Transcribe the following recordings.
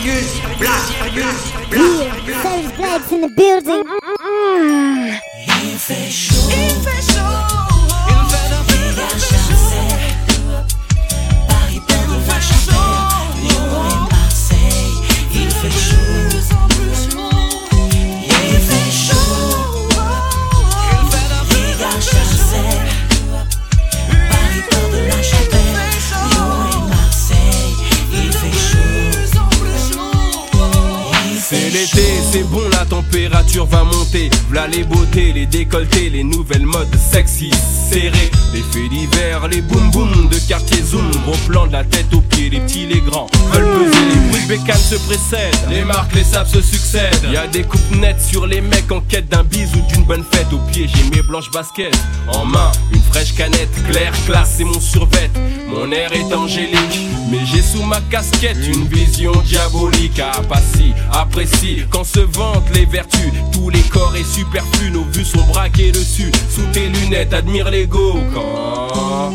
Serious, black, serious, Yeah, Savage Blacks in the building. Ah. Il va monter. V'là les beautés, les décolletés, les nouvelles modes sexy, serrées. Les faits d'hiver, les boum boum de quartier zoom. Gros plan de la tête aux pieds, les petits, les grands. Veulent peser, les bruits de bécane se précèdent. Les marques, les sables se succèdent. Y a des coupes nettes sur les mecs en quête d'un bise ou d'une bonne fête. Au pied, j'ai mes blanches baskets. En main, une fraîche canette, claire, classe, c'est mon survêt. Mon air est angélique, mais j'ai sous ma casquette une vision diabolique. Pas si, apprécie quand se vantent les vertus. Tous les corps est superflu, nos vues sont braquées dessus. Sous tes lunettes, admire l'ego quand.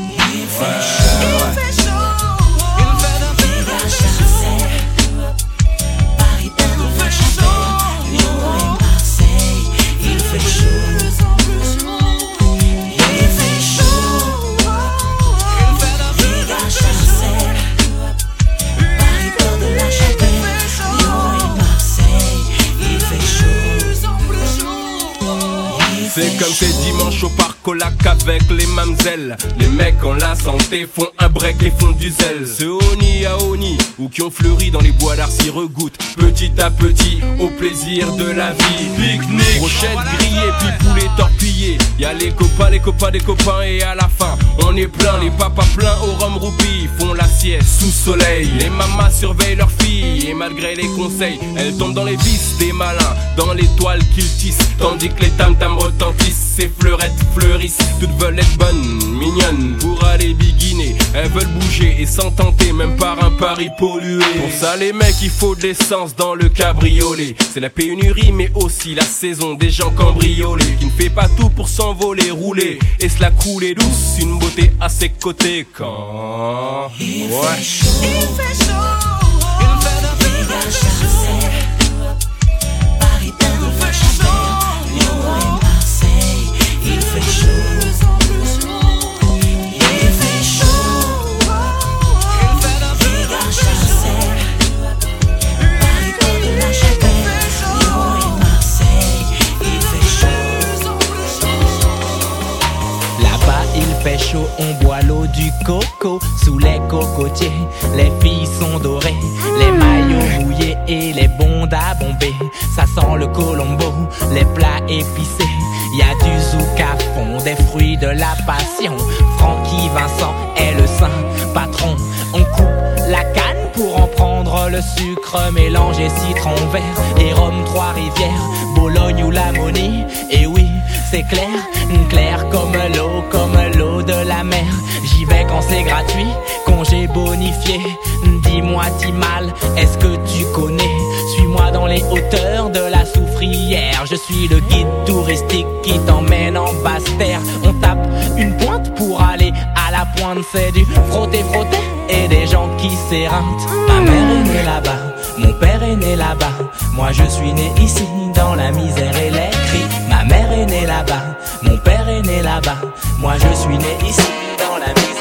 C'est comme ces chaud. dimanches au parc au lac avec les mamzelles. Les mecs en la santé font un break et font du zèle. Ceux Oni à Oni ou qui ont fleuri dans les bois d'Arcy regouttent petit à petit au plaisir de la vie. Pique-nique, brochettes grillées puis poulet torpillé. Y a les copains, les copains des copains et à la fin on est plein. Les papas pleins au rhum roupi font la sieste sous soleil. Les mamas surveillent leurs filles et malgré les conseils, elles tombent dans les vices des malins, dans les toiles qu'ils tissent, tandis que les tam tam retentissent. Ces fleurettes toutes veulent être bonnes, mignonnes pour aller biguiner. Elles veulent bouger et sans tenter, même par un pari pollué. Pour ça, les mecs, il faut de l'essence dans le cabriolet. C'est la pénurie, mais aussi la saison des gens cambriolés. Qui ne fait pas tout pour s'envoler, rouler et se la couler douce. Une beauté à ses côtés quand. Il Ouais. fait chaud. Il fait chaud. Vegas, Marseille. Paris, on boit l'eau du coco sous les cocotiers. Les filles sont dorées, les maillots mouillés et les bondes à bomber. Ça sent le colombo, les plats épicés. Y a du zouk à fond, des fruits de la passion. Francky Vincent est le saint patron. On coupe la canne pour en prendre le sucre mélangé citron vert et rhum Trois-Rivières, Bologne ou Lamonie. Et oui, c'est clair, clair comme l'eau, comme l'eau de la mer. J'y vais quand c'est gratuit, congé bonifié. Dis-moi, mal, est-ce que tu connais? Suis-moi dans les hauteurs de la soufrière. Je suis le guide touristique qui t'emmène en basse terre. On tape une pointe pour aller à la pointe, c'est du frotter, frotter et des gens qui s'éreintent. Ma mère est née là-bas, mon père est né là-bas. Moi je suis né ici dans la misère et les cris. Ma mère est née là-bas, mon père est né là-bas. Moi je suis né ici dans la misère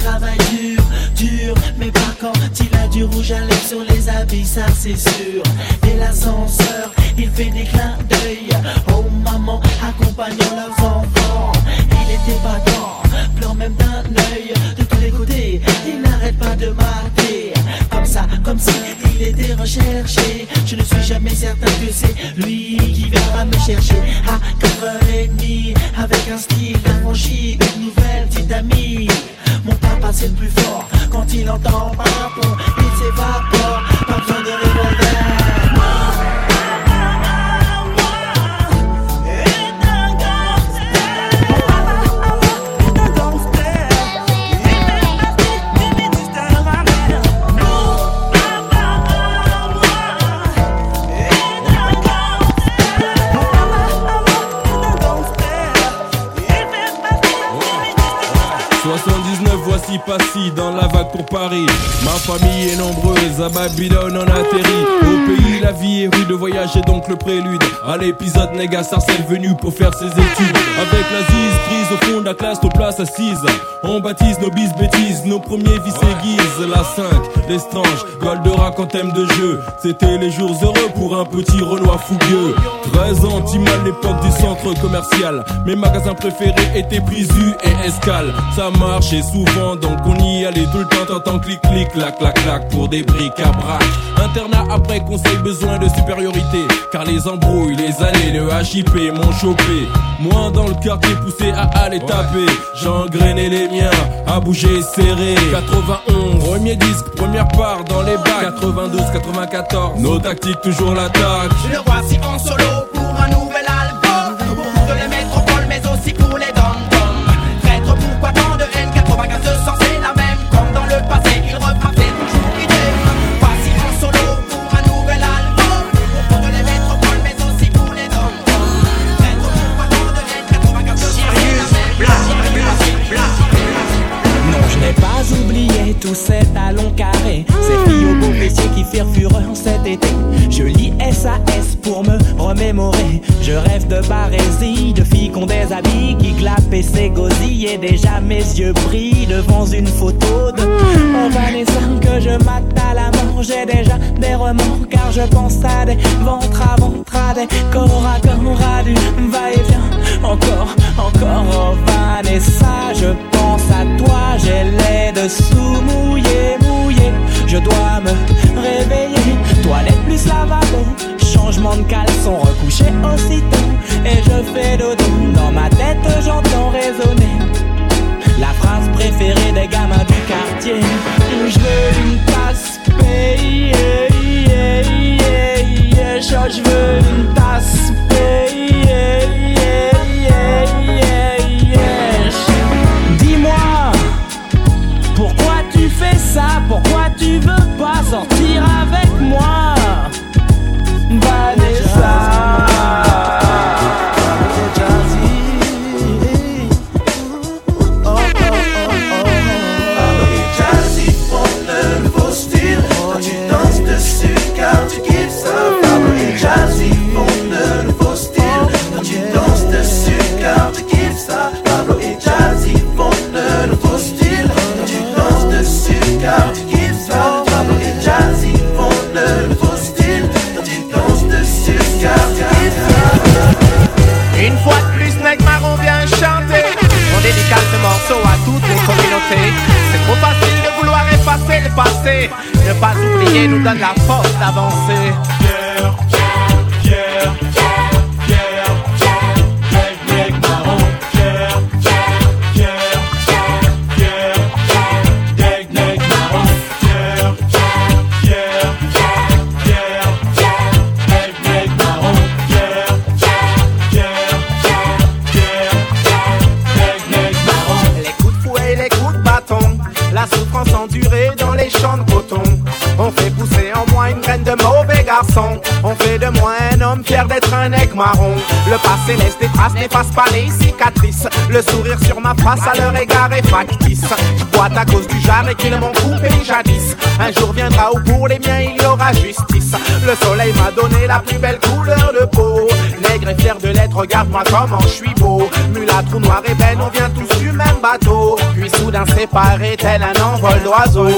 travaille dur, dur. Mais par quand il a du rouge à lèvres sur les habits Ça c'est sûr. Et l'ascenseur il fait des clins d'œil Oh maman accompagnant leurs enfants. Il était battant, pleure même d'un œil. De tous les côtés il n'arrête pas de mater Comme ça, comme si il était recherché. Je ne suis jamais certain que c'est lui qui viendra me chercher À 4h30 avec un style affranchi c'est plus fort. Quand il entend pardon Il s'évapore Passy dans la vague pour Paris. Ma famille est nombreuse, à Babylone on atterrit. Au pays, la vie est rude, le voyage est donc le prélude. À l'épisode, Nega Sarcelle venu pour faire ses études. Avec la zise, prise au fond de la classe, nos places assises. On baptise nos bis bêtises, nos premiers vices aiguisent. La 5, l'estrange, Goldera quand thème de jeu. C'était les jours heureux pour un petit Renoir fougueux. 13 ans, l'époque du centre commercial. Mes magasins préférés étaient Prisu et Escale. Ça marchait souvent, donc on y allait tout le temps. T'entends clic clic, clac clac clac pour des briques à braque. Internat après conseil, besoin de supériorité. Car les embrouilles, les années, le HIP m'ont chopé. Moi dans le quartier poussé à aller taper. J'engrainais les miens, à bouger serré. 91, premier disque, première part dans les bacs. 92, 94, nos tactiques toujours l'attaque. Le voici en solo de de filles qui ont des habits qui clapent et s'égosillent. Et déjà mes yeux brillent devant une photo de Vanessa que je mate à la mort. J'ai déjà des remords car je pense à des ventres à ventre, à des corps à corps, à du va-et-vient. Encore, encore, oh Vanessa, je pense à toi, j'ai les dessous mouillés, mouillés. Je dois me réveiller, toilette plus lavabo, changement de caleçon, recouché aussitôt. Et je fais dodo, dans ma tête j'entends résonner. La phrase préférée des gamins du quartier Je veux une tasse payée Je veux une tasse Ne pas oublier nous donne la force d'avancer. Homme fier d'être un aigle marron. Le passé laisse des traces, n'efface pas les cicatrices. Le sourire sur ma face à leur égard est factice. Je boite à cause du jarre et qu'ils m'ont coupé jadis. Un jour viendra où pour les miens il y aura justice. Le soleil m'a donné la plus belle couleur de peau. Nègre et fier de l'être, regarde-moi comment je suis beau. Mulâtre ou noir et belle, on vient tous du même bateau. Puis soudain séparés, tel un envol d'oiseaux.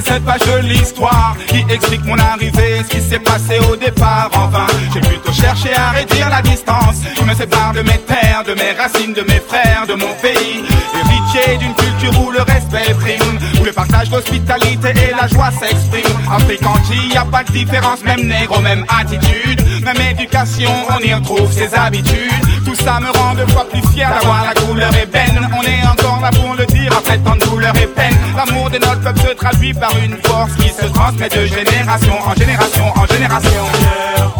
Pas tourné cette page l'histoire qui explique mon arrivée, ce qui s'est passé au départ. Enfin, j'ai plutôt cherché à réduire la distance qui me sépare de mes terres, de mes racines, de mes frères, de mon pays. Héritier d'une culture où le respect prime, partage l'hospitalité et la joie s'exprime. Il n'y a pas de différence, même négro, même attitude, même éducation, on y retrouve ses habitudes. Tout ça me rend deux fois plus fier d'avoir la couleur ébène. On est encore là pour le dire après tant de douleur et peine. L'amour de notre peuple se traduit par une force qui se transmet de génération en génération en génération.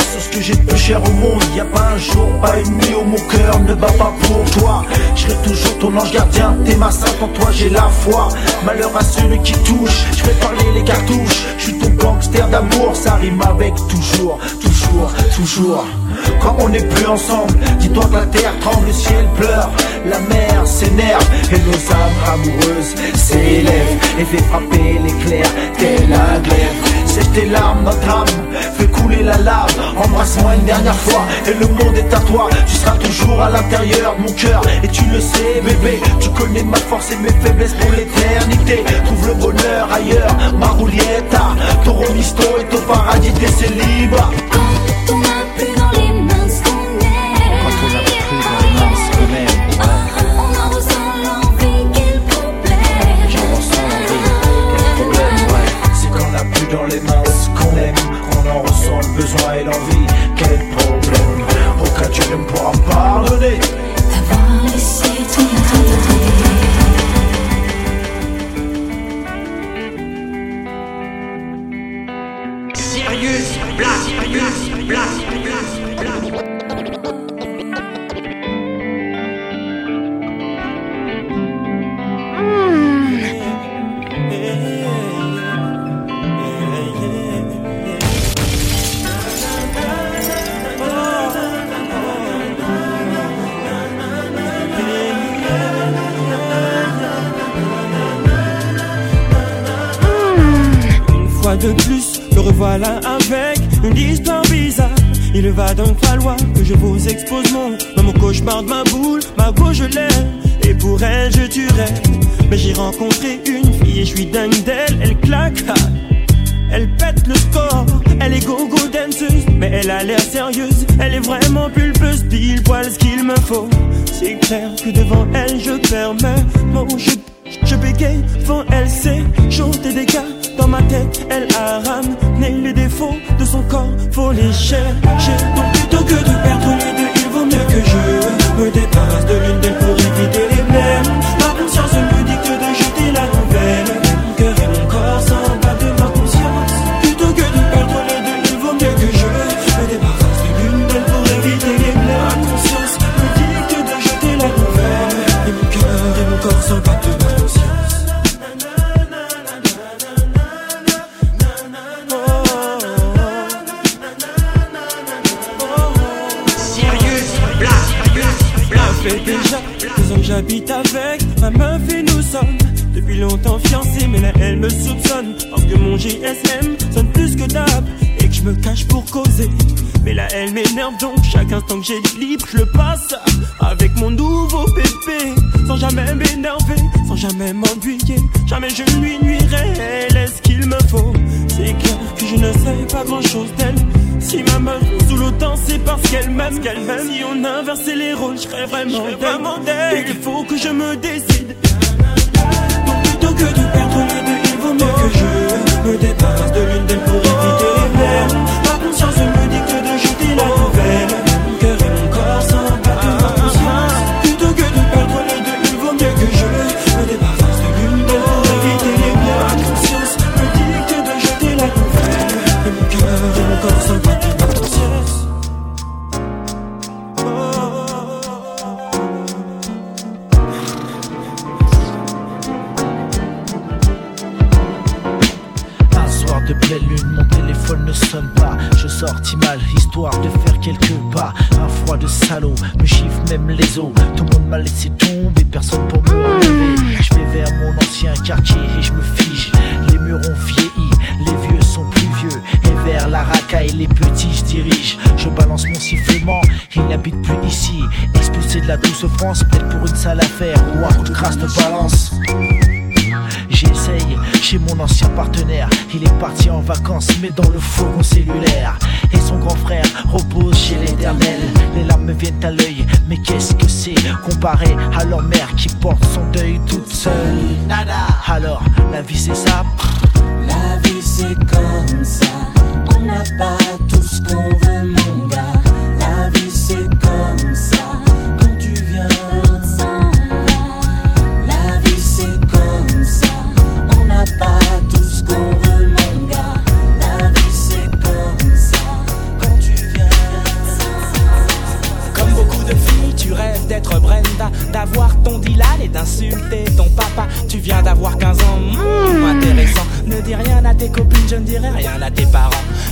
Sur ce que j'ai de plus cher au monde. Y a pas un jour, pas une nuit où mon cœur ne bat pas pour toi. Je toujours ton ange gardien, t'es ma sainte, en toi j'ai la foi. Malheur à celui qui touche, je vais parler les cartouches. Je suis ton gangster d'amour, ça rime avec toujours, toujours, toujours. Quand on n'est plus ensemble, dis-toi que la terre tremble, le ciel pleure. La mer s'énerve et nos âmes amoureuses s'élèvent. Et fait frapper l'éclair tel un glaive c'est tes larmes, notre âme fait couler la lave. Embrasse-moi une dernière fois. Et le monde est à toi. Tu seras toujours à l'intérieur de mon cœur. Et tu le sais bébé. Tu connais ma force et mes faiblesses pour l'éternité. Trouve le bonheur ailleurs, Marulieta Ton misto est au paradis besoin et l'envie. Quel problème? Aucun tu ne me pourras pardonner plus, me revoilà avec une histoire bizarre. Il va donc falloir que je vous expose mon, mon cauchemar de ma boule, ma go je l'aime, et pour elle je tuerais. Mais j'ai rencontré une fille et je suis dingue d'elle, elle claque. Elle pète le score, elle est go-go danseuse, mais elle a l'air sérieuse, elle est vraiment pulpeuse, pile poil ce qu'il me faut. C'est clair que devant elle je permets mon je je bégaye devant elle, c'est chanter des gars dans ma tête. Elle a ramené les défauts de son corps, faut les chercher. Donc plutôt que de perdre les deux, il vaut mieux que je me débarrasse de l'une d'elles pour éviter les blêmes. Ma conscience me j'habite avec ma meuf et nous sommes depuis longtemps fiancés, mais là elle me soupçonne parce que mon GSM sonne plus que d'hab et que je me cache pour causer. Mais là elle m'énerve donc chaque instant que j'ai libre, je le passe avec mon nouveau bébé sans jamais m'énerver, sans jamais m'ennuyer. Jamais je lui nuirai, elle est ce qu'il me faut? C'est clair que je ne sais pas grand chose d'elle. Si ma meuf sous l'autant, c'est parce qu'elle m'aime, qu'elle m'aime. Si on inversait les rôles, je serais vraiment d'elle. Il faut que je me décide. Donc plutôt que de perdre les deux, il vaut mieux que je me débarrasse de l'une d'elles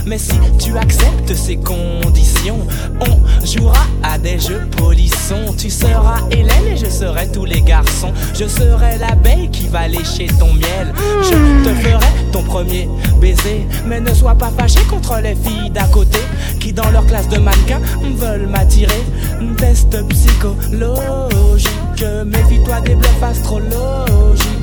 Mais si tu acceptes ces conditions, on jouera à des jeux polissons. Tu seras Hélène et je serai tous les garçons. Je serai l'abeille qui va lécher ton miel. Je te ferai ton premier baiser. Mais ne sois pas fâché contre les filles d'à côté qui, dans leur classe de mannequins, veulent m'attirer. Test psychologique. Méfie-toi des bluffs astrologiques.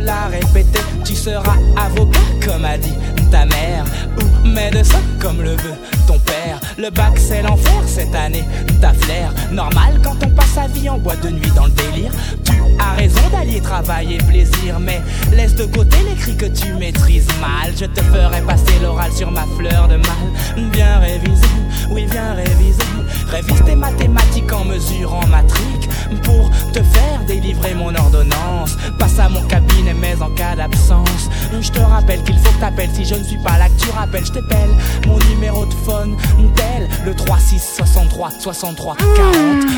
l'a répété Tu seras avocat comme a dit ta mère. Ou médecin comme le veut ton père. Le bac c'est l'enfer cette année. Ta flair Normal quand on passe sa vie en boîte de nuit dans le délire. Tu as raison d'allier travail et plaisir. Mais laisse de côté les cris que tu maîtrises mal. Je te ferai passer l'oral sur ma fleur de mal. Bien réviser, oui bien réviser. Révise tes mathématiques en mesurant ma trique. Pour te faire délivrer mon ordonnance À mon cabinet mais en cas d'absence. Je te rappelle qu'il faut que t'appelles. Si je ne suis pas là que tu rappelles Je t'appelle. Mon numéro de phone tel Le 36 63 63 40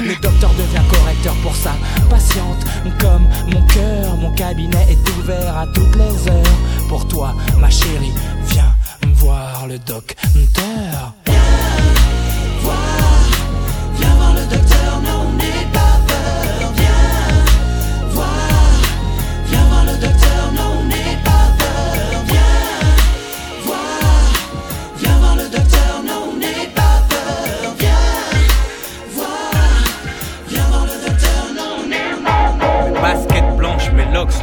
Le docteur devient correcteur pour sa patiente. Comme mon cœur Mon cabinet est ouvert à toutes les heures. Pour toi ma chérie Viens voir le docteur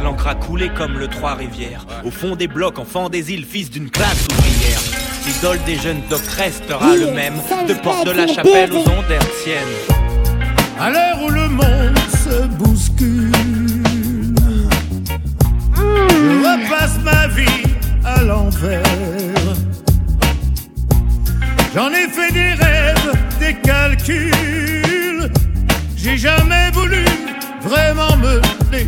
l'encre a coulé comme le Trois-Rivières. Au fond des blocs, enfant des îles, fils d'une classe ouvrière. L'idole des jeunes docs restera le même, de Porte de la Chapelle aux ondes hertziennes. À l'heure où le monde se bouscule, je repasse ma vie à l'envers. J'en ai fait des rêves, des calculs. J'ai jamais voulu vraiment me Et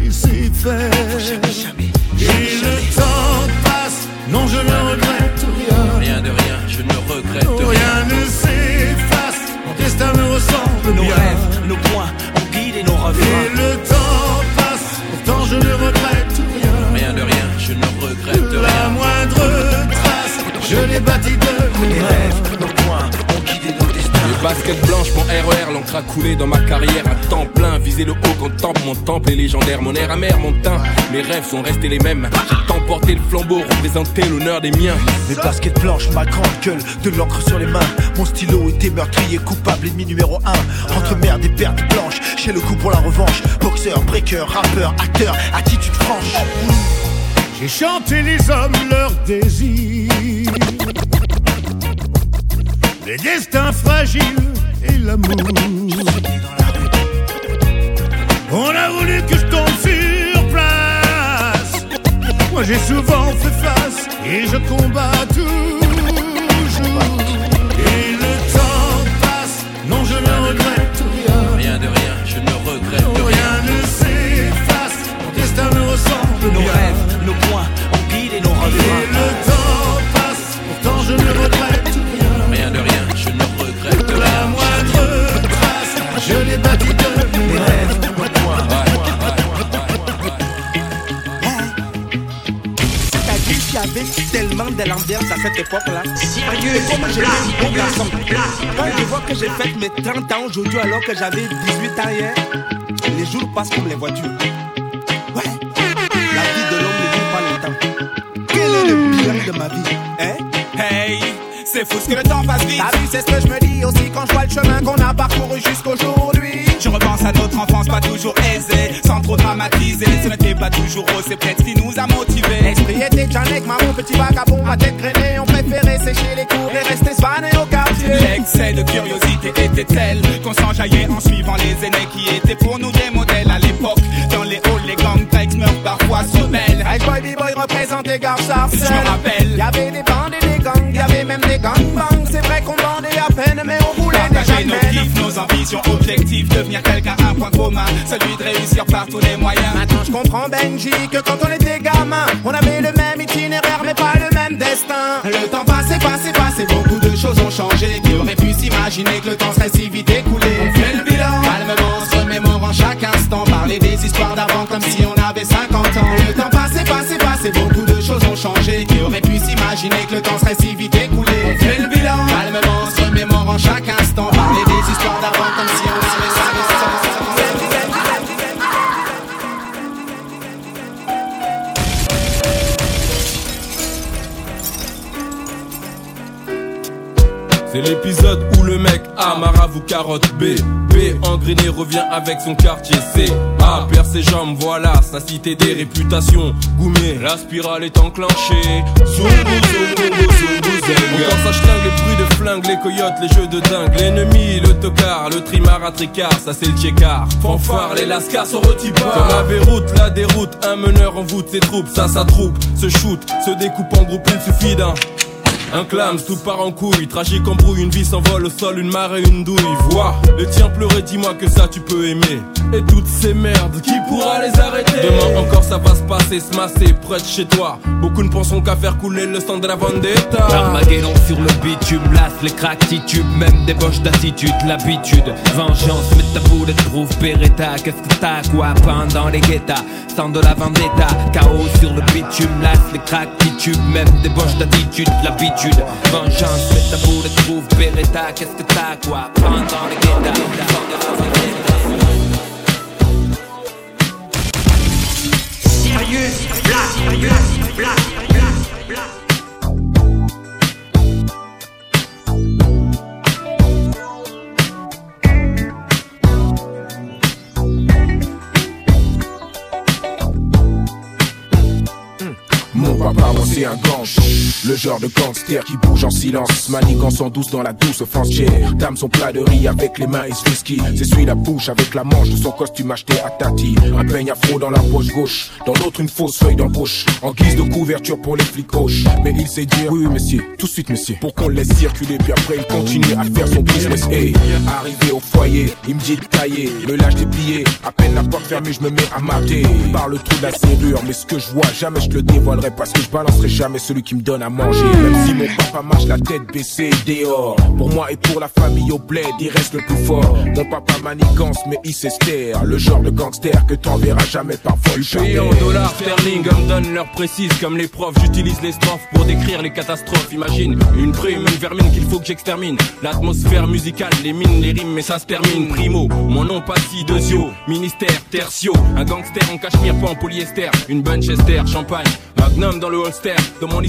le temps passe, non je ne regrette rien. Rien de rien, je ne regrette rien. Rien ne s'efface, mon destin me ressemble Nos bien. rêves, nos points, ont guidé nos Et refrains le temps passe, pourtant je ne regrette rien. Rien de rien, je ne regrette La rien. moindre trace, je l'ai bâti de mes rêves. Basket blanche, mon RER, l'encre L'encre a coulé dans ma carrière à temps plein. Viser le haut quand temple, mon temple est légendaire. Mon air amer, mon teint. Mes rêves sont restés les mêmes. J'ai tant porté le flambeau, représenté l'honneur des miens. Mes baskets blanches, ma grande gueule, de l'encre sur les mains. Mon stylo était meurtrier, coupable, ennemi numéro 1. Entre merde et pertes blanches, chez le coup pour la revanche. Boxeur, breaker, rappeur, acteur, attitude franche. J'ai chanté les hommes leurs désirs, les destins fragiles et l'amour. On a voulu que je tombe sur place. Moi j'ai souvent fait face et je combats toujours. De l'ambiance à cette époque-là. Sérieux, j'ai bon garçon, quand je vois que j'ai fait mes 30 ans aujourd'hui alors que j'avais 18 ans hier, les jours passent comme les voitures. Ouais, la vie de l'homme ne dure pas longtemps. Quel est le bilan de ma vie Hein? Hey, c'est fou ce que le temps passe vite. T'as vu, c'est ce que je me dis aussi quand je vois le chemin qu'on a parcouru jusqu'aujourd'hui. Je repense à notre enfance pas toujours aisée, sans trop dramatiser. Ce n'était pas toujours rose, c'est peut-être ce qui nous a motivés. L'esprit était Janek, maman, petit vagabond, ma tête grainée. On préférait sécher les cours et rester svané au quartier. L'excès de curiosité était tel qu'on s'enjaillait en suivant les aînés qui étaient pour nous des modèles à l'époque. Dans les halls, les gangs breaks meurent parfois se belles. Hey boy, b-boy représentait Gare Je me rappelle. Y'avait des bandes et des gangs, y'avait même des gangbangs. C'est vrai qu'on bandait à peine, mais on voulait des Partager kiffs, nos ambitions, objectifs, devenir quelqu'un, un point commun, celui de réussir par tous les moyens. Maintenant je comprends Benji que quand on était gamin, on avait le même itinéraire mais pas le même destin. Le temps passé, passé, passé, beaucoup de choses ont changé. Qui aurait pu s'imaginer que le temps serait si vite écoulé On fait le bilan, calmement, se remémore en chaque instant. Parler des histoires d'avant comme si on avait 50 ans. Le temps passé, passé, passé, beaucoup de choses ont changé. Qui aurait pu s'imaginer que le temps serait si vite écoulé On fait le bilan, calmement, se remémore en chaque instant. L'épisode où le mec A marabout carotte. B B engrené revient avec son quartier. C A perd ses jambes voilà sa cité des réputations. Goumé la spirale est enclenchée. Zungu zungu zungu ça schlingue les bruits de flingue les coyotes les jeux de dingue. L'ennemi le tocard le trimar à tricard ça c'est le tchékar Fanfare les lascars sont retipas Comme à Beyrouth la déroute un meneur en voûte ses troupes ça sa troupe. Se shoot se découpe en groupe il suffit d'un un clams, tout part en couille, tragique embrouille, une vie s'envole au sol, une marée, une douille. Vois le tien pleurer, dis-moi que ça tu peux aimer. Et toutes ces merdes, qui pourra les arrêter? Demain encore ça va se passer, se masser, près de chez toi. Beaucoup ne penseront qu'à faire couler le sang de la vendetta. Armageddon sur le bitume, lasse les cracks titubes, même des boches d'attitude, l'habitude. Vengeance, mets ta trouve Beretta, qu'est-ce que t'as quoi pendant les guettas, sans de la vendetta. Chaos sur le bitume, lasse les cracks titubes, même des boches d'attitude, l'habitude. Vengeance, mets ta boule de trouve Beretta, qu'est-ce que t'as quoi pendant les guettas, sans de la vendetta. Sérieux, c'est un gang Le genre de gangster qui bouge en silence. Maniquant son douce dans la douce fancière Dame son plat de riz avec les mains et ce whisky. S'essuie la bouche avec la manche de son costume acheté à Tati. Un peigne afro dans la poche gauche. Dans l'autre une fausse feuille d'embauche. En guise de couverture pour les flics hoches Mais il sait dire oui monsieur, tout de suite monsieur. Pour qu'on le laisse circuler puis après il continue à faire son business. Hey, arrivé au foyer, il me dit de tailler. Me lâche des pliés, à peine la porte fermée je me mets à mater Par le trou de la serrure Mais ce que je vois jamais je le dévoilerai Parce que je balancerai jamais celui qui me donne à manger. Même si mon papa marche la tête baissée dehors. Pour moi et pour la famille au bled, il reste le plus fort. Mon papa manigance, mais il s'estère. Le genre de gangster que t'enverras jamais par vol Payé en dollars sterling, on donne l'heure précise comme les profs. J'utilise les strophes pour décrire les catastrophes. Imagine une prime, une vermine qu'il faut que j'extermine. L'atmosphère musicale, les mines, les rimes, mais ça se termine. Primo, mon nom Passy de Zio, ministère, tertio. Un gangster en cachemire, pas en polyester. Une Bunchester, champagne. Magnum dans le holster, dans mon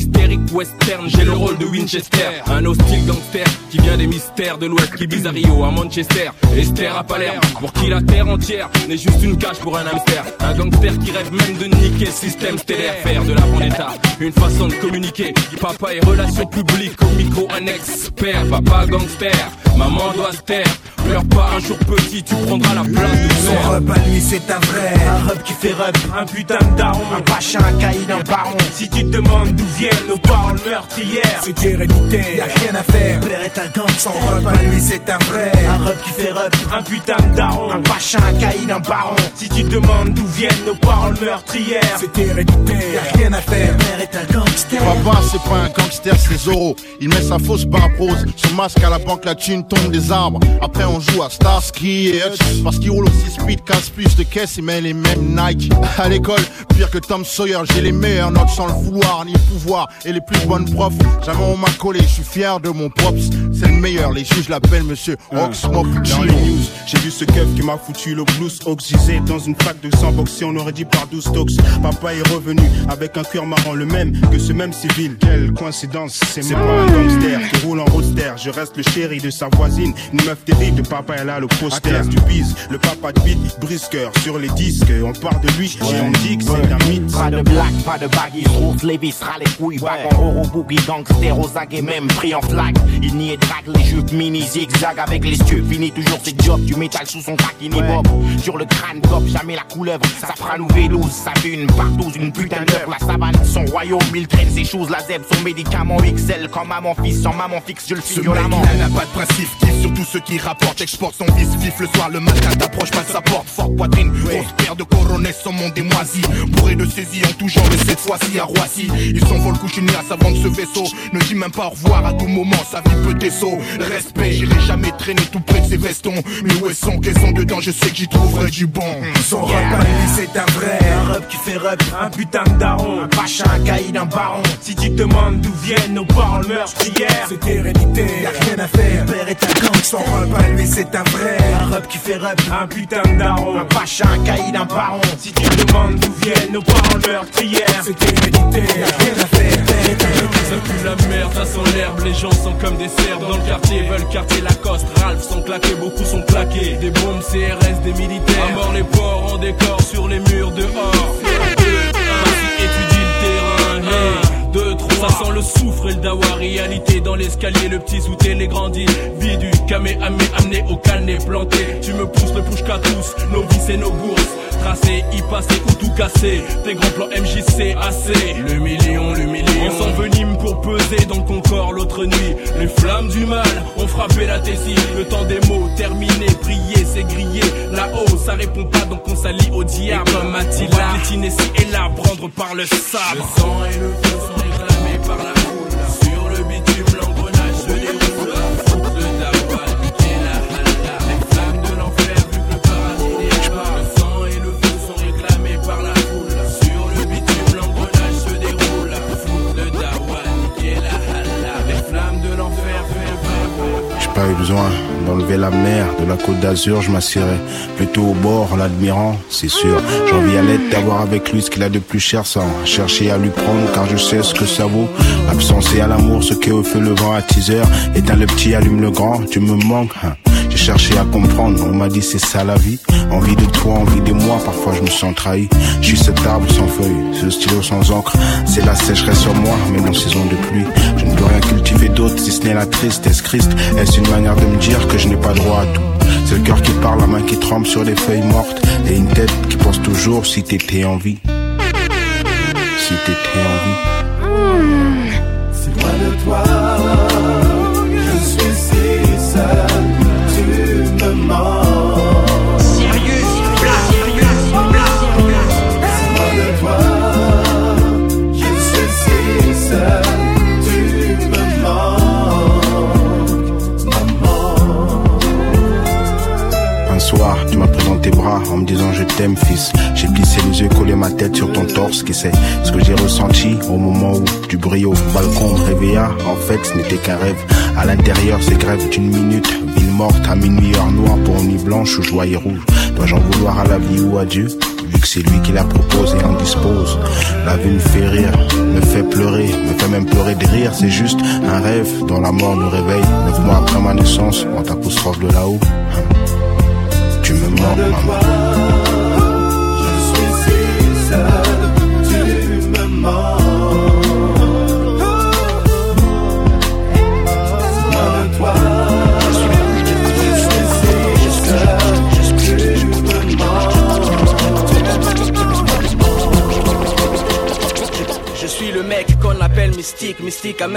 western, j'ai le rôle de Winchester. Un hostile gangster qui vient des mystères de l'ouest, qui vise à à Manchester, Esther à Palerme. Pour qui la terre entière n'est juste une cage pour un hamster. Un gangster qui rêve même de niquer le système stellaire, faire de la vendetta une façon de communiquer. Papa est relations publiques, au micro un expert. Papa gangster, maman doit se taire. Pleure pas un jour petit, tu prendras la place de Son rep à lui c'est un vrai Un rep qui fait rep Un putain de daron. Un pachin, un caïd, un baron. Si tu te demandes d'où viennent nos paroles meurtrières C'est héréditaire Y'a rien à faire. Père est un gang Son rep à lui c'est un vrai. Un rep qui fait rep Un putain de daron. Un pachin, un caïd, un baron. Si tu te demandes d'où viennent nos paroles meurtrières C'est héréditaire Y'a rien à faire. Père est un gangster. Papa, c'est pas un gangster, c'est Zoro. Il met sa fausse barbe rose, son masque à la banque, la thune tombe des arbres. Après, on joue à Starsky et Hutch. Parce qu'il roule aussi speed, casse plus de caisse, il met les mêmes Nike. À l'école, pire que Tom Sawyer, j'ai les meilleurs notes sans le vouloir ni le pouvoir. Et les plus bonnes profs, jamais on m'a collé, je suis fier de mon props. C'est le meilleur, les juges l'appellent monsieur Oxmock Dans les news, j'ai vu ce keuf qui m'a foutu le blues oxysé dans une fac de sang boxé, on aurait dit par 12 tox. Papa est revenu avec un cuir marrant, le même que ce même civil. Quelle coïncidence, c'est pas un gangster qui roule en roadster. Je reste le chéri de sa voisine, une meuf terrible. Papa elle a le poster. Du bise, le papa de beat, brisqueur sur les disques. On part de lui et on dit que c'est un mythe. Pas de blague, pas de baggy, route, les vis, ras les couilles, wagon, euro, boogie, gangster, aux aguets, même pris en flag. Il n'y est drague, les jupes mini, zigzag avec les yeux, fini toujours ses jobs, du métal sous son taquini bob. Sur le crâne, top, jamais la couleuvre, ça fera nous vélos, ça une partout, une putain d'heure, la savane, son royaume, il traîne ses choses, la zèbre, son médicament XL, comme maman fils, sans maman fixe, je le il n'a pas de principe Kiffe sur tous ceux qui rapportent. Exporte son vice vif le soir Le matin t'approches pas sa porte. Forte poitrine Grosse paire de coronets Son monde est moisi Bourré de saisie en tout genre Mais cette fois-ci à Roissy. Il s'envole couche une glace avant de ce vaisseau. Ne dis même pas au revoir à tout moment Sa vie peut déceau Respect J'irai jamais traîner tout près de ses vestons. Mais où est son caisson dedans? Je sais que j'y trouverai du bon. Son à lui c'est un vrai Un rep qui fait rep Un putain de daron. Un pachin, un caïd, un baron. Si tu te demandes d'où viennent nos paroles meurtrières C'est hérédité Y'a rien à faire est un gang Son rep à lui c'est un vrai. Un rep qui fait rep Un putain de daron. Un pachin, un caïd, un baron. Si tu te demandes d'où viennent nos paroles meurtrières C'est hérédité rien à faire. Ça pue la merde, ça sent l'herbe, les gens sont comme des cerfs dans le quartier, veulent quartier Lacoste, Ralph sont claqués, beaucoup sont plaqués, des bombes CRS, des militaires, à mort les porcs en décor sur les murs dehors. Ça sent le soufre et le dawa, réalité dans l'escalier, le petit sous les grandit, vie du camé amené au calné planté, tu me pousses le push qu'à tous, nos vies et nos bourses, tracé, y passer ou tout casser, tes grands plans MJC AC, le million, le million, on s'envenime pour peser dans le Concorde l'autre nuit, les flammes du mal ont frappé la tessie, le temps des mots terminé, prier c'est grillé, là-haut ça répond pas donc on s'allie au diable, comme Attila, on va et là, prendre par le sabre, le sang et le feu sont par la foule, sur le bitume l'engrenage se déroule, le dawa, niquer la halala, les flammes de l'enfer vu que le paradis n'est pas, le sang et le feu sont réclamés par la foule, sur le bitume l'engrenage se déroule, le dawa, niquer la halala, les flammes de l'enfer fait J'ai pas eu besoin d'enlever la mer de la côte d'Azur, je m'assierai plutôt au bord en l'admirant, c'est sûr. J'ai envie à l'aide d'avoir avec lui ce qu'il a de plus cher sans chercher à lui prendre car je sais ce que ça vaut. Absence et à l'amour, ce qui au feu le vent à teaser. Éteins le petit, allume le grand, tu me manques. hein. J'ai cherché à comprendre, on m'a dit c'est ça la vie. Envie de toi, envie de moi, parfois je me sens trahi. Je suis cet arbre sans feuilles, ce stylo sans encre. C'est la sécheresse sur moi, même en saison de pluie. Je ne peux rien cultiver d'autre si ce n'est la tristesse. Christ, est-ce une manière de me dire que je n'ai pas droit à tout? C'est le cœur qui parle, la main qui tremble sur les feuilles mortes. Et une tête qui pense toujours si t'étais en vie. Si t'étais en vie. C'est loin de toi, J'ai plissé les yeux, collé ma tête sur ton torse, qui c'est ce que j'ai ressenti au moment où du au balcon me réveilla. En fait, ce n'était qu'un rêve. À l'intérieur, c'est grève d'une minute. Ville morte à minuit, heure noire pour nuit blanche ou joie rouge. Dois-je en vouloir à la vie ou à Dieu? Vu que c'est lui qui la propose et en dispose. La vie me fait rire, me fait pleurer, me fait même pleurer de rire. C'est juste un rêve dont la mort nous réveille. Neuf mois après ma naissance, on t'apostrophe de là-haut. Tu me manques, maman. Si seul, tu me manques. Je suis tu me le mec qu'on appelle mystique, mystique à.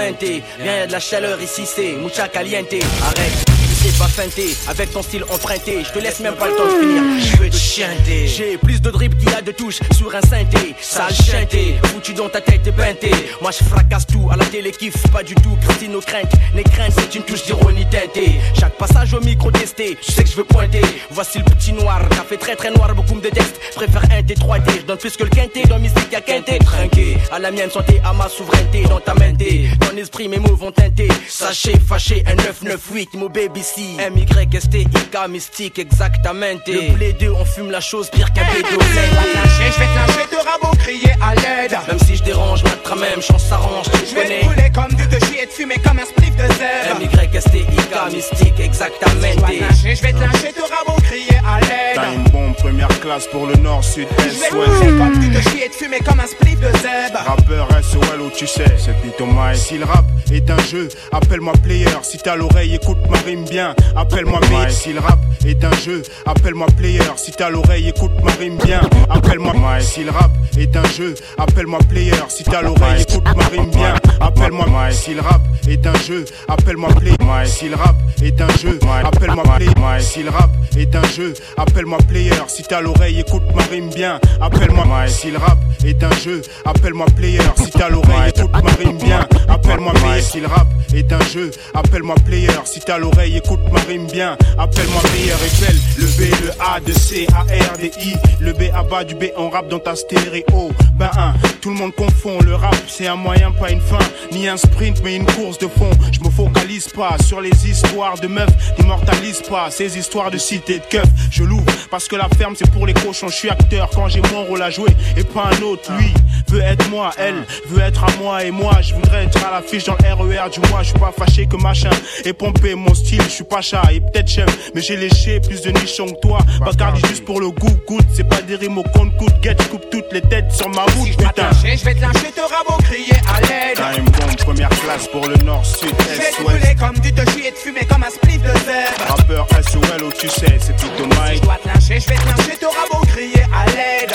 Rien y a de la chaleur ici, c'est mucha caliente. Arrête. Tu sais pas feinter, avec ton style emprunté, je te laisse même pas le temps de finir. Je veux te chanter. J'ai plus de drip qu'il y a de touches sur un synthé. Sale chanté, foutu dans ta tête et peinté. Moi je fracasse tout à la télé, kiffe pas du tout. Christine nos craintes, les craintes c'est une touche d'ironie teintée. Chaque passage au micro testé, je sais que je veux pointer. Voici le petit noir, café très très noir, beaucoup me détestent. Préfère un T3T, je donne plus que le quinté. Dans mystique y'a quinté, trinqué. À la mienne santé, à ma souveraineté, dans ta mente. Dans l'esprit, mes mots vont teinter. Sachez, fâché, un 998, mon baby M-Y-S-T-I-K, mystique, exactement. Le blé 2, on fume la chose pire qu'un bédo. Je vais te je vais lyncher, te rabot, crier à l'aide. Même si je dérange, ma même chance s'arrange, tu Je vais connais. te brûler comme du de chier et fumer comme un spliff de zèbre. M-Y-S-T-I-K, mystique, exactement. Je vais te je vais lyncher, te rabot, crier à l'aide. Time bomb, première classe pour le nord, sud, Je vais est, te brûler ouest. comme du de chier et te fumer comme un spliff de zèbre. Rappeur SOL où tu sais, c'est Pitomai. Si le rap est un jeu, appelle-moi player. Si t'as l'oreille, écoute ma rime bien. Appelle-moi Mike. Si le rap est un jeu, appelle-moi player. Si t'as l'oreille, écoute ma rime bien. Appelle-moi Mike. Si le rap est un jeu, appelle-moi player. Si t'as l'oreille, écoute ma rime bien. Appelle-moi Mike. Si le rap est un jeu, appelle-moi player. Si le rap est un jeu, appelle-moi player. Si le rap est un jeu, appelle-moi player. Si t'as l'oreille, écoute ma rime bien. Appelle-moi Mike. Si le rap est un jeu, appelle-moi player. Si t'as l'oreille, écoute ma rime bien. Appelle-moi Mike. Si le rap est un jeu, appelle-moi player. Si t'as l'oreille, écoute ma rime bien. Appelle-moi belle. Le B, le A, de C, A, R, D, I. Le B à bas du B, on rappe dans ta stéréo. Ben un, tout le monde confond. Le rap, c'est un moyen, pas une fin. Ni un sprint, mais une course de fond. Je me focalise pas sur les histoires de meufs. N'immortalise pas ces histoires de cité de keuf. Je l'ouvre parce que la ferme, c'est pour les cochons. Je suis acteur quand j'ai mon rôle à jouer et pas un autre. Lui veut être moi, elle veut être à moi et moi. Je voudrais être à l'affiche dans le RER du mois. Je suis pas fâché que machin et pompé mon style. Je suis pas chat et peut-être chef, mais j'ai léché plus de nichons que toi. Bacardi juste pour le goût, goûte. C'est pas des rimes au compte coûte. Get, coupe toutes les têtes sur ma route, Je vais te putain. je vais te lyncher, te rabot, crier à l'aide. Time bomb, première classe pour le nord, sud, Je vais est, te comme du chier et te fumer comme un spliff de zèbre. Rappeur SOL où tu sais, c'est plutôt Si Mike. je dois te lyncher, je vais te lyncher, te rabot, crier à l'aide.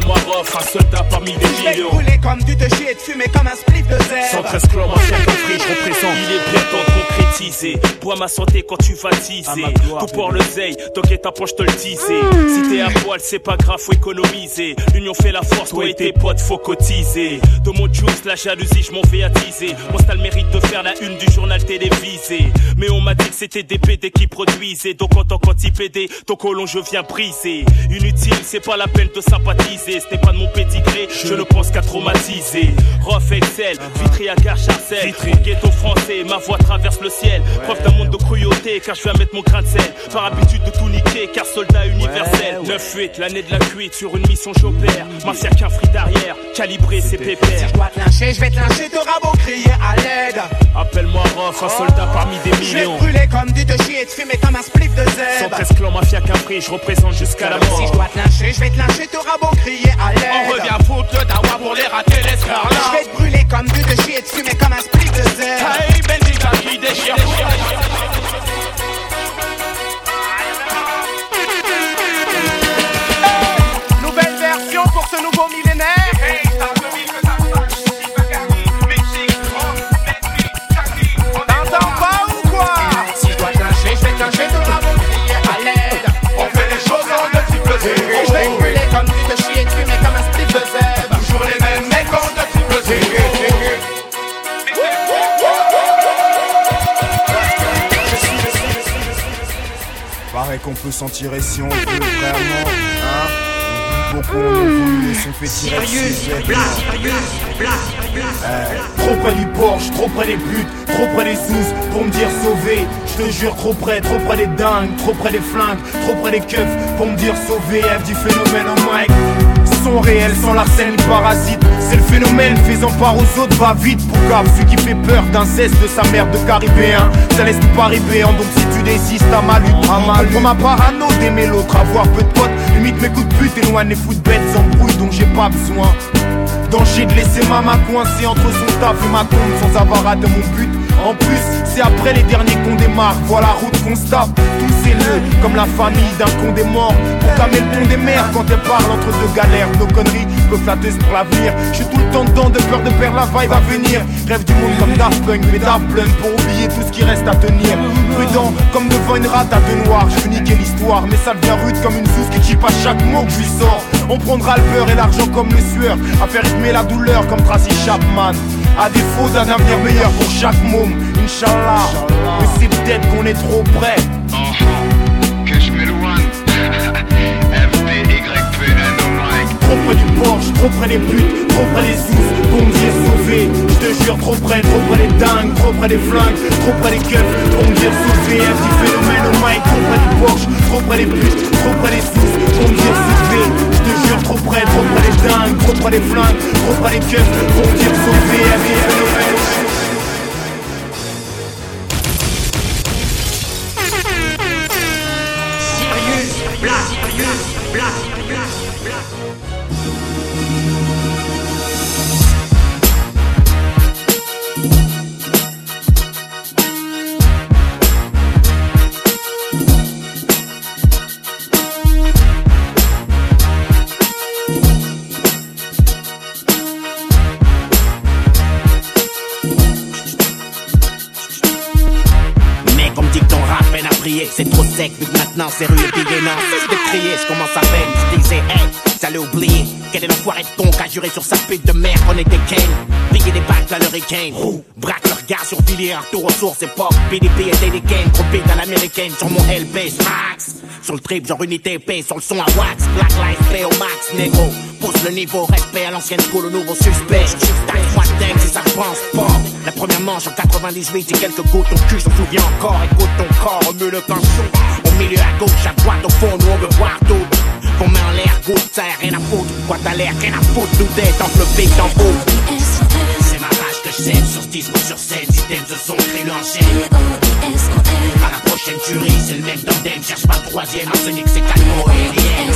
Appelle-moi Rof, un soldat parmi des Je millions. brûler comme du de chier et te fumer comme un spliff de zèbre. 113 clans, ma chère compris, je représente. Il est bien temps de concrétiser. Bois ma santé quand tu vas teaser. Tout pour le zeille, t'inquiète ta poche te le teaser. Si t'es à poil, c'est pas grave, faut économiser. L'union fait la force, toi et tes potes, faut cotiser. De mon juice, la jalousie, je m'en vais attiser. Mon style mérite de faire la une du journal télévisé. Mais on m'a dit que c'était des PD qui produisaient. Donc en tant qu'anti-PD, ton colon je viens briser. Inutile, c'est pas la peine de sympathiser. Ce n'est pas de mon pédigré, je ne pense qu'à traumatiser. Rof Excel, Vitry à Gare Charcel. Ghetto français, ma voix traverse le ciel. Preuve d'un monde de cruauté, car je viens mettre mon grain de sel. Par habitude de tout niquer, car soldat universel. 9-8, l'année de la cuite, sur une mission j'opère. Mafia qu'un fric d'arrière, calibré c'est pépère. Je dois te lyncher, je vais te lyncher, te rabot, crier à l'aide. Appelle-moi Rof, un soldat parmi des Je vais brûler comme du de chier et te fumer comme un spliff de zèbre. 113 clans, mafia prix, je représente jusqu'à la mort. Si je dois te lyncher, je vais te lyncher, te rabot, crier Paraît qu'on peut s'en tirer si on veut vraiment, hein Beaucoup ont et sont fait tirer dessus, Eh, Trop près du Porsche, trop près des putes, trop près des sous pour me dire sauvé. Je te jure, trop près, trop près des dingues, trop près des flingues, trop près des keufs pour me dire sauvé. F du phénomène en mic. Sont réels sans l'arsène parasite. C'est le phénomène faisant part aux autres, va vite pour cap. Celui qui fait peur d'inceste de sa mère de caribéen. Ça laisse tout arriver, donc si tu désistes à ma lutte, à mal. Pour ma parano d'aimer l'autre, avoir peu de potes. Limite mes coups de pute, éloigne les fous de bêtes sans bruit dont j'ai pas besoin. Danger de laisser maman coincée entre son taf et ma tombe sans avoir atteint mon but. En plus, c'est après les derniers qu'on démarre. Voilà route qu'on se tape. Tous ces nœuds, comme la famille d'un con des morts. Pour tamer le ton des mères quand elles parlent entre deux galères. Nos conneries, flatteuses pour l'avenir. Je suis tout le temps dedans de peur de perdre la vibe à venir. Rêve du monde comme Daft Punk, mais Daft Punk pour oublier tout ce qui reste à tenir. Prudent, comme devant une rate à deux noirs. Je veux niquer l'histoire, mais ça devient rude comme une sauce qui chip à chaque mot que je lui sors. On prendra le beurre et l'argent comme le sueur. À faire rythmer la douleur comme Tracy Chapman. À défaut d'un avenir meilleur pour chaque môme, Inch'Allah. Mais c'est peut-être qu'on est trop près. Trop près des putes, trop près des sous, pour me dire sauvé. Je te jure, trop près, trop près des dingues, trop près des flingues, trop près des keufs, pour me dire sauvé. Du phénomène au mic, trop près du Porsche, trop près des putes, trop près des sous, pour me dire sauvé. Je te jure, trop près, trop près des dingues, trop près des flingues, trop près des keufs, pour me dire sauvé. Du phénomène vu que maintenant c'est rue et payé. Non, cesse de crier, je commence à peine, je disais, hey, j'allais oublier. Quel est l'enfoiré de con qui a juré sur sa pute de merde, on était Ken. Piller des bacs à l'hurricane, braque le regard sur Villiers, retour aux sources, pop. PDP et Dedicaine, trop beat à l'américaine sur mon LP, max. Sur le trip, genre unité épée, sur le son à wax. Black Lives Play au max, négro. Pousse le niveau, respect à l'ancienne school, au nouveau suspect. Tac, moi si ça pense pas. La première manche en 98, j'ai quelques gouttes au cul, j'en souviens encore. Écoute ton corps, remue le pinceau. Milieu à gauche, à droite, au fond, nous on veut voir tout. Qu'on met en l'air, goutte, ça rien à foutre. Quoi t'as l'air, rien à foutre, tout est enveloppé dans haut. C'est ma rage que je sur 10 ou sur 7 items de son cri l'enchaîne. À la prochaine tuerie, c'est le même tandem, cherche pas le troisième, arsenic c'est calmo et rien.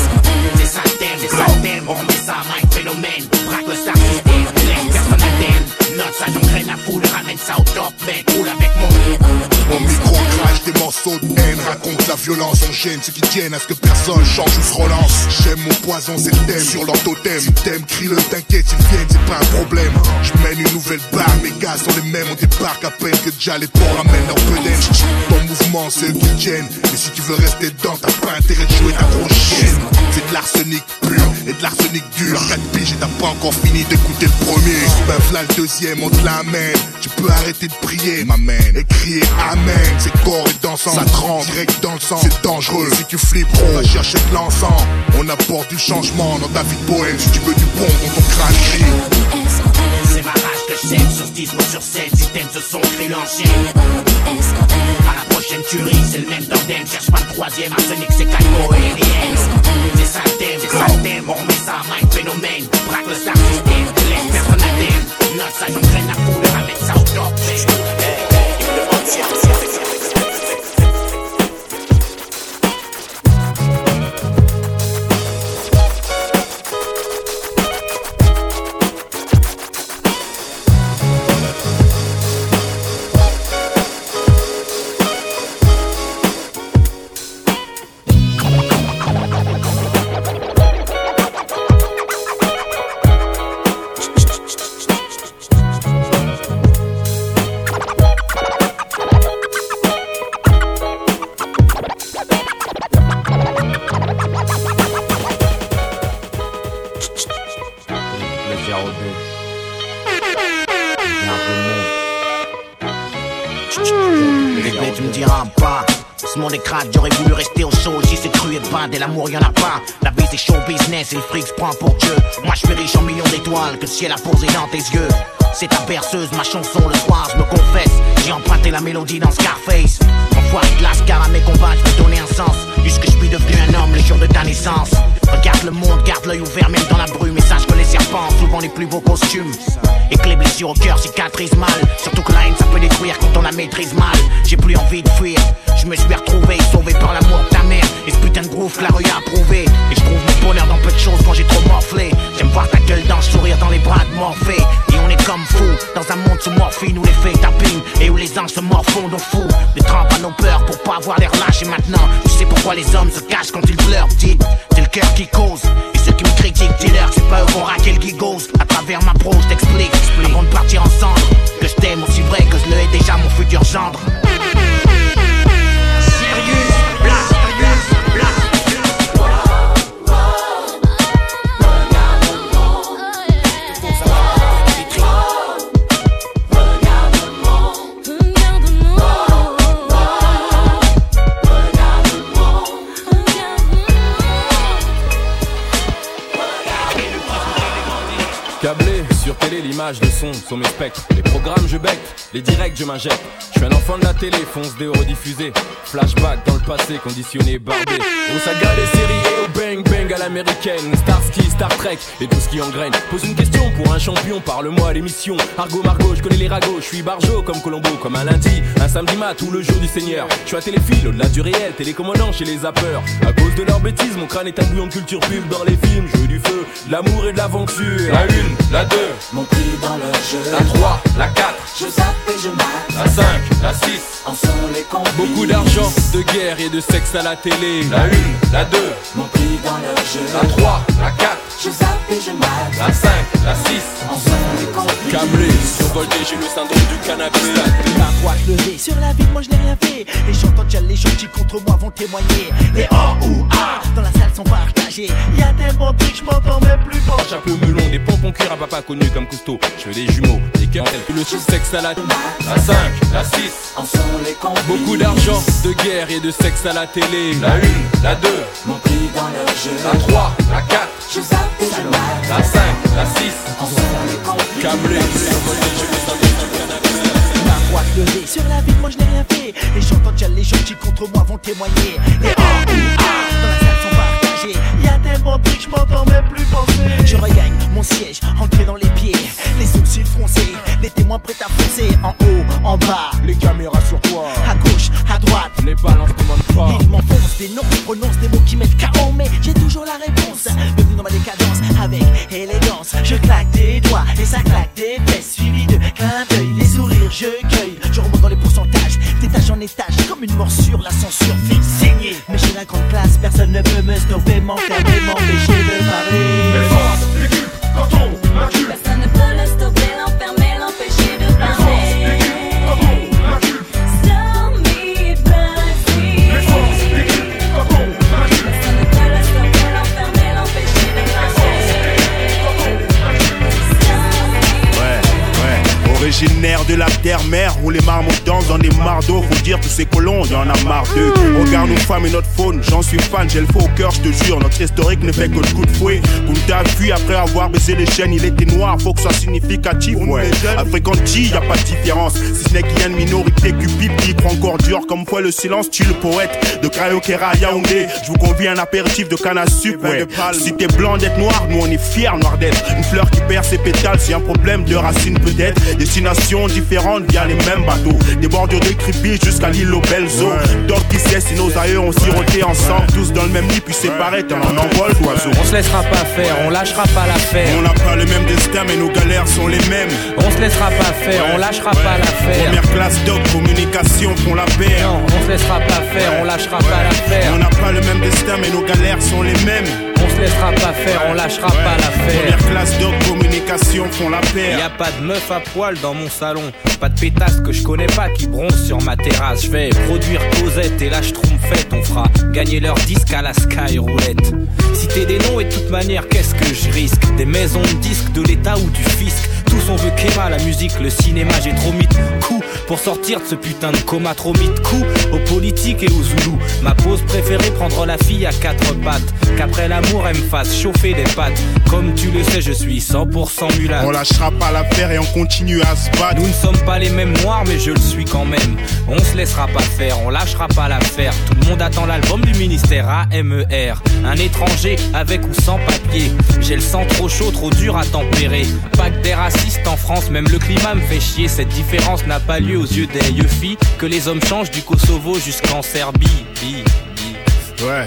C'est ça le thème, c'est ça le thème, on remet ça à Mike Phénomène, braque le star system, laisse personne indemne. Note ça, j'engraine la foule, ramène ça au top, mec, roule avec mon Mon micro crache des morceaux de haine, raconte la violence, on gêne ceux qui tiennent à ce que personne change ou se relance. J'aime mon poison, c'est thème sur leur totem. Si t'aimes, crie-le, t'inquiète, ils viennent, c'est pas un problème. Je mène une nouvelle barre, mes gars sont les mêmes, on débarque à peine que déjà les porcs ramènent leur bedaine. Ton mouvement, c'est eux qui tiennent. Mais si tu veux rester dedans, t'as pas intérêt de jouer ta grosse chienne. C'est de l'arsenic et de l'arsenic dur. 4 piges et t'as pas encore fini d'écouter le premier. Ben v'là le deuxième, on te l'amène. Tu peux arrêter de prier, ma et crier Amen. C'est corps et dansant, ça rend direct dans le sang. C'est dangereux. Si tu flippes, on va chercher de l'encens. On apporte du changement dans ta vie de poème. Si tu veux du bon dans ton crâne sur 10 mots sur 7 Système se sont cri l'enchaîne À la prochaine tuerie c'est le même tandem Cherche pas le troisième arsenic c'est calmo et C'est ça le thème, c'est ça le On remet ça à Mike Phénomène Braque le star system, laisse personne indemne Note ça j'entraîne la foule ramène ça au top d'étoiles que le Câblé sur télé, l'image, le son sont mes spectres. Les programmes, je bec, les directs, je m'injecte. Je suis un enfant de la télé, fonce des rediffusés. Flashback dans le passé, conditionné, barbé. Aux sagas des séries et bang bang à l'américaine. Starsky, Star Trek et tout ce qui engraine. Pose une question pour un champion, parle-moi l'émission. Argo Margot, je connais les ragots, je suis barjo comme Colombo, comme un lundi, un samedi mat ou le jour du Seigneur. Je suis à téléphile, au-delà du réel, télécommandant chez les zappeurs. À cause de leurs bêtises, mon crâne est un bouillon de culture pub dans les films. Jeu du feu, de l'amour et de l'aventure. La une, la deux, Mon prix dans leur jeu. la 3, la 4, Je zappe et je mate. la 5, la 6. En sont les complices. Beaucoup d'argent, de guerre et de sexe à la télé. La 1, la 2, Mon prix dans leur jeu. la 3, la 4, Je zappe et je mate. la 5, la 6. En sont les complices. Câblé, survolté, j'ai le syndrome du cannabis. La droite levée sur la ville, moi je n'ai rien fait. Et j'entends déjà les gens qui contre moi vont témoigner. Les O ou A dans la salle sont partagés. Y a tellement de trucs, je m'entends même plus fort. Chapeau melon, des pompons cuir à papa connu comme Cousteau. Je veux des jumeaux, des cœurs tels que le sexe à la La 5, la 6. En sont les complices. Beaucoup d'argent, de guerre et de sexe à la télé. La 1, la 2, Mon prix dans. La 3, la 4, Je zappe et mate. la 5, la 6. En sont les complices. Câblé. La sur la ville, moi je n'ai rien fait. Et j'entends déjà les gens qui contre moi vont témoigner. Les dans la salle partagés. Y a tellement de je m'entends même plus penser. Je regagne mon siège, entré dans les pieds. Les sourcils froncés, les témoins prêts à foncer. En haut, en bas, Les caméras sur toi, à gauche, à droite. Les balances ne pas. Ils m'enfoncent des noms, prononcent des mots qui mettent KO Mais j'ai toujours la réponse Bienvenue dans ma décadence Avec élégance Je claque des doigts et ça claque des fesses Suivi de clin d'œil Les sourires je cueille Je remonte dans les pourcentages D'étage en étage Comme une morsure La censure ne peut me stopper M'enfermer, m'empêcher de parler Personne ne peut le stopper, l'enfermer, l'empêcher de parler. Stop me, Bugsy. Personne ne peut le stopper, l'enfermer, l'empêcher de parler. Ouais, ouais. Originaire de la terre-mère où les marmots dansent dans des mardeaux. Faut dire tous ces colons, y en a marre d'eux. Regarde nos femmes et notre faune, j'en suis fan, j'ai le faux au cœur, je te jure. Notre historique ne fait que de coups de fouet. Kunta a fui après avoir baissé les chaînes, il était noir, faut que ça soit significatif. Ouais, African G, y a pas de différence. Si ce n'est qu'il y a une minorité cupide qui prend encore dur comme foi le silence, tu le poète de Crayokera à Yaoundé. Je vous convie un apéritif de canne à sucre. Ouais. Si t'es blanc d'être noir, nous on est fiers noir d'être. Une fleur qui perd ses pétales, c'est un problème de racines peut-être. Destinations différentes via les mêmes bateaux. Des de Kribi jusqu'à l'île aux belles eaux. D'autres qui sait si nos aïeux ont siroté ensemble, tous dans le même lit, puis séparés, t'en en envol d'oiseaux. On se laissera pas faire, on lâchera pas l'affaire. On n'a pas le même destin, mais nos galères sont les mêmes. On se laissera pas faire, on lâchera pas l'affaire. Première classe doc, communication font la paire. Non, on se laissera pas faire, on lâchera pas l'affaire. On n'a pas le même destin, mais nos galères sont les mêmes. On se se laissera pas faire, on lâchera pas l'affaire. Première classe de communication font la paire. Y a pas de meuf à poil dans mon salon, pas de pétasse que je connais pas qui bronze sur ma terrasse. Je vais produire Cosette et là je fait, on fera gagner leur disque à la Sky Roulette. Citer des noms et de toute manière, qu'est-ce que je risque? Des maisons de disques de l'État ou du fisc tous on veut Kéma, la musique, le cinéma, j'ai trop mis de coups pour sortir de ce putain de coma, trop mis de coups aux politiques et aux zoulous. Ma pose préférée, prendre la fille à quatre pattes, qu'après l'amour elle me fasse chauffer des pattes. Comme tu le sais, je suis 100% mulat. On lâchera pas l'affaire et on continue à se battre. Nous ne sommes pas les mêmes noirs, mais je le suis quand même. On se laissera pas faire, on lâchera pas l'affaire. Tout le monde attend l'album du ministère AMER. Un étranger avec ou sans papier. J'ai le sang trop chaud, trop dur à tempérer. Pas que des racistes en France, même le climat me fait chier. Cette différence n'a pas lieu aux yeux des filles que les hommes changent du Kosovo jusqu'en Serbie. Ouais.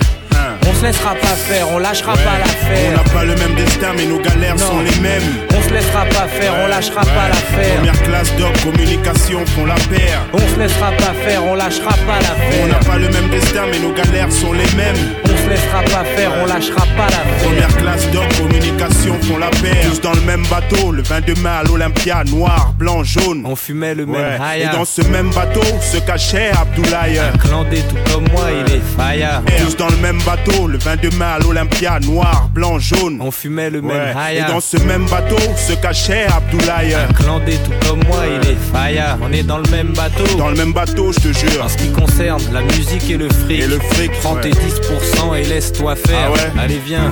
On se laissera pas faire, on lâchera pas l'affaire. On n'a pas le même destin, mais nos galères sont les mêmes. On se laissera pas faire, on lâchera pas l'affaire. Première classe d'homme, communication font la paire. On se laissera pas faire, on lâchera pas l'affaire. On n'a pas le même destin, mais nos galères sont les mêmes. On se laissera pas faire, on lâchera pas l'affaire. Première classe d'homme, communication font la paire. Tous dans le même bateau, le 22 mai à l'Olympia, noir, blanc, jaune. On fumait le même Et dans ce même bateau se cachait Abdoulaye. Un clandé tout comme moi, il est faya. Tous dans le même bateau, le 22 mai à l'Olympia, noir, blanc, jaune. On fumait le même Et dans ce même bateau se cachait Abdoulaye. Un clandé tout comme moi, il est faya. On est dans le même bateau. Dans le même bateau, je te jure. En ce qui concerne la musique et le fric. Et le fric. Prends tes 10% et laisse-toi faire. Ah Allez, viens.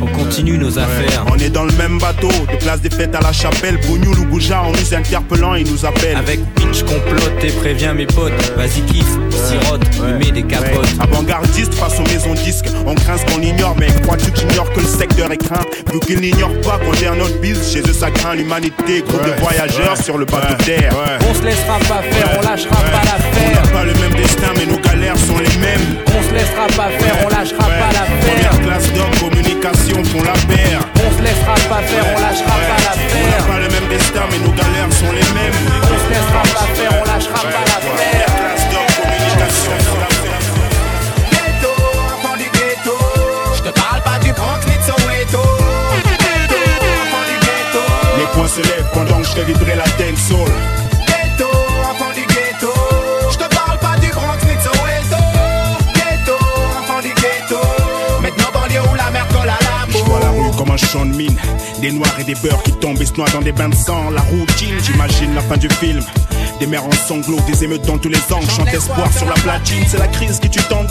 On continue nos affaires. On est dans le même bateau, de place des fêtes à la chapelle. Bougnoul ou Bouja, en nous interpellant, ils nous appellent. Avec pitch complote et préviens mes potes. Vas-y, kiffe, sirote, mets des capotes. Avant-gardiste face aux maisons disques. On craint ce qu'on ignore, mais crois-tu que j'ignore que le secteur est craint? Vu qu'ils n'ignorent pas qu'on gère notre bise, chez eux ça craint l'humanité. Groupe de voyageurs sur le bateau d'air. On se laissera pas faire, on lâchera pas l'affaire. On n'a pas le même destin, mais nos galères sont les mêmes. On se laissera pas faire, on lâchera pas. Première classe d'homme, communication font la paire. On se laissera pas faire, on lâchera pas On l'affaire. n'a pas le même destin, mais nos galères sont les mêmes. On se laissera pas faire, on lâchera pas l'affaire. Classe d'homme, communication font la paire. Ghetto, enfant du ghetto. Je te parle pas du Bronx ni de Soweto. Ghetto, enfant du ghetto. Les poings se lèvent pendant que je fais vibrer la dancehall. Ghetto, de mine. Des noirs et des beurs qui tombent et se noient dans des bains de sang. La routine, j'imagine la fin du film. Des mères en sanglots, des émeutes dans tous les angles. Chante espoir sur la platine, c'est la crise qui tue tant.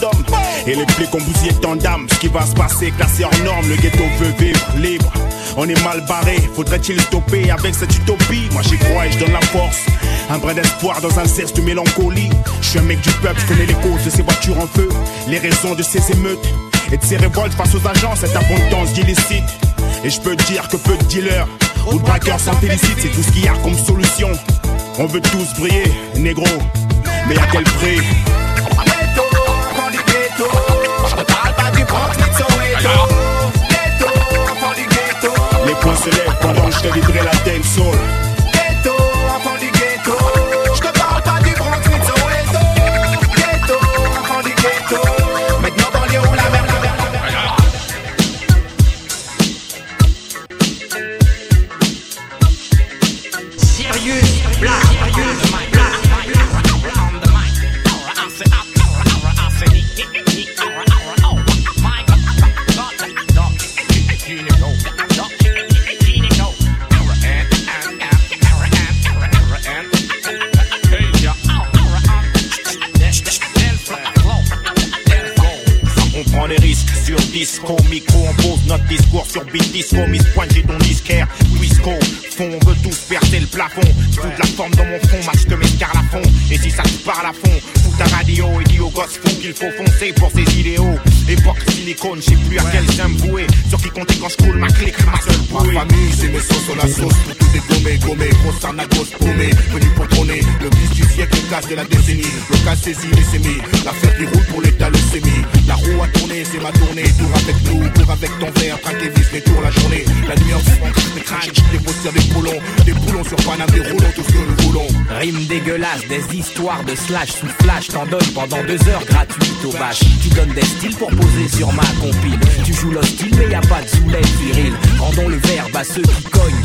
Et les plaies qu'on bousillé tant d'âmes. Ce qui va se passer, classé hors norme. Le ghetto veut vivre libre. On est mal barré, faudrait-il stopper avec cette utopie? Moi j'y crois et je donne la force. Un brin d'espoir dans un zeste de mélancolie. Je suis un mec du peuple, je connais les causes de ces voitures en feu. Les raisons de ces émeutes et de ces révoltes face aux agents, cette abondance illicite. Et je peux te dire que peu de dealers ou de braqueurs s'en félicitent, c'est tout ce qu'il y a comme solution. On veut tous briller, négro, mais à quel prix? Te. Les poings se lèvent pendant que je vibrer la dancehall. Ghetto, disco, Miss Pointe, j'ai ton disquaire, Wisco, fond, on veut tous percer le plafond, fous de la forme dans mon front, match que mes à fond, et si ça te parle à fond, fous ta radio et dis aux gosses fous qu'il faut foncer pour ses idéaux, époque silicone, je sais plus à quel saint me vouer, sur qui compter quand je coule ma clique, ma seule bouée. Ma famille, c'est mes sauces sur la sauce. Pour tout dégommé, gommé, grosse arnagos paumé. Venu pour trôner, le vice du siècle, le casse de la décennie. Le cas saisi, les sémis. L'affaire qui roule pour l'état, le sémi. La roue a tourné, c'est ma tournée. Tour avec nous, cours avec ton verre, traquer vis les tours posters, des des boulons sur Paname, des roulons, tout ce que nous voulons. Rime dégueulasse, des histoires de slash sous flash, t'en donnes pendant deux heures gratuites au bâche. Tu donnes des styles pour poser sur ma compile. Tu joues l'hostile, mais y a pas de soulève viril. Rendons le verbe à ceux qui cognent.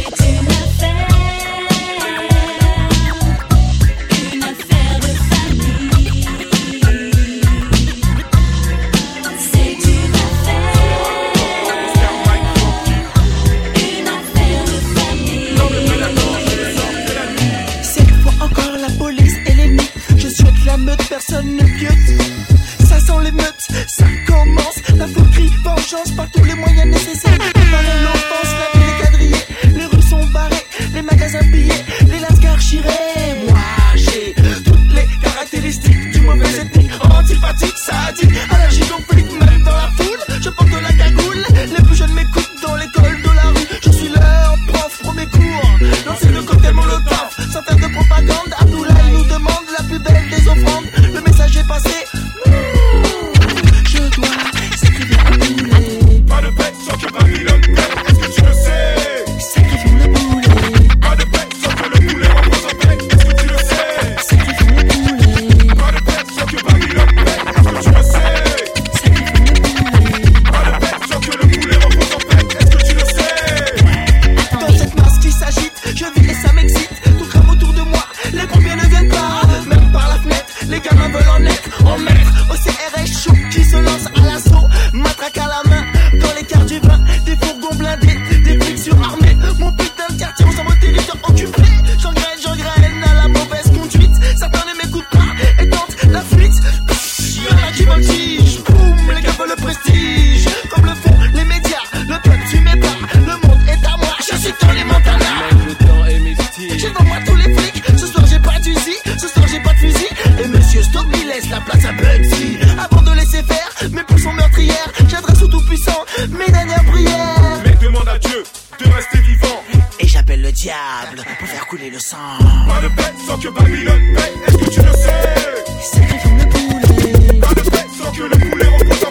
Par tous les moyens nécessaires. Préparer l'offense, la ville est quadrillée Les rues sont barrées, les magasins pillés Les lascars chirés Moi j'ai toutes les caractéristiques du mauvais ethnique Antipathique, sadique, diable pour faire couler le sang. Pas de bête sans que Babylone paie, est-ce que tu le sais? Sacrifions le poulet. Pas de bête sans que le poulet repose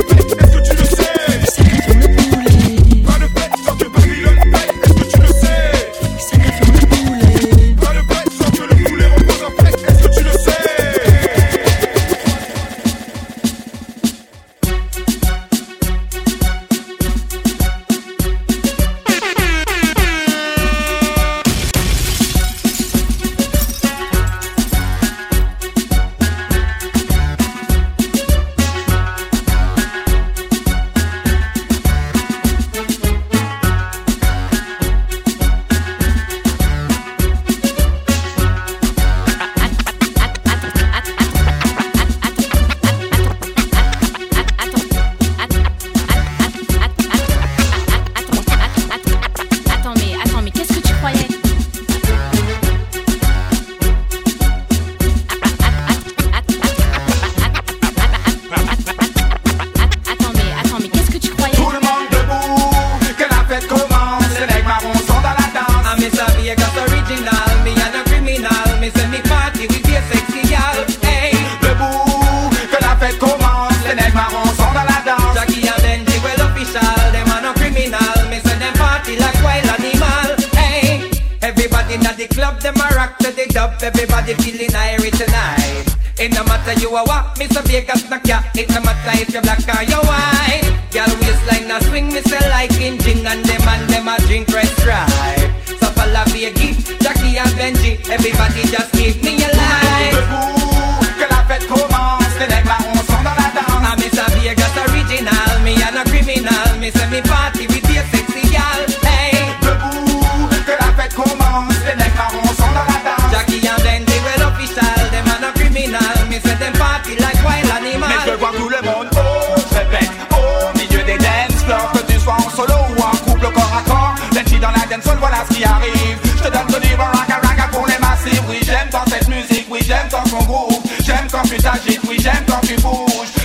me say sexy. Hey. Debout, que la fête commence. Les mecs marrons sont dans la danse. Jackie and Ben, they official. Them are no criminal. Me say them party like wild animal. Mais je vois tout le monde. Oh, je répète. Au milieu des dance floors, que tu sois en solo ou en couple corps à corps. Lundi dans la dance hall, voilà ce qui arrive. Je te donne ce livre raga raga pour les massifs. Oui, j'aime quand cette musique. Oui, j'aime quand son groupe. J'aime quand tu t'agites. Oui, j'aime quand tu bouges.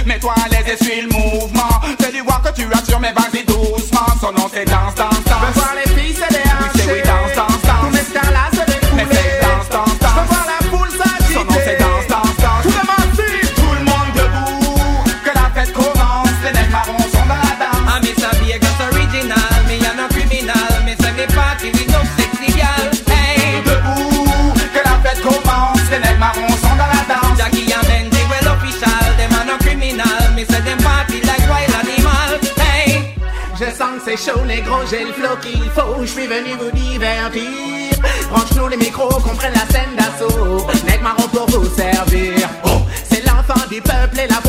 danse, danse négro, j'ai le flow qu'il faut, je suis venu vous divertir. Branche-nous les micros, qu'on prenne la scène d'assaut. Nec marron pour vous servir. Oh, c'est l'enfant du peuple et la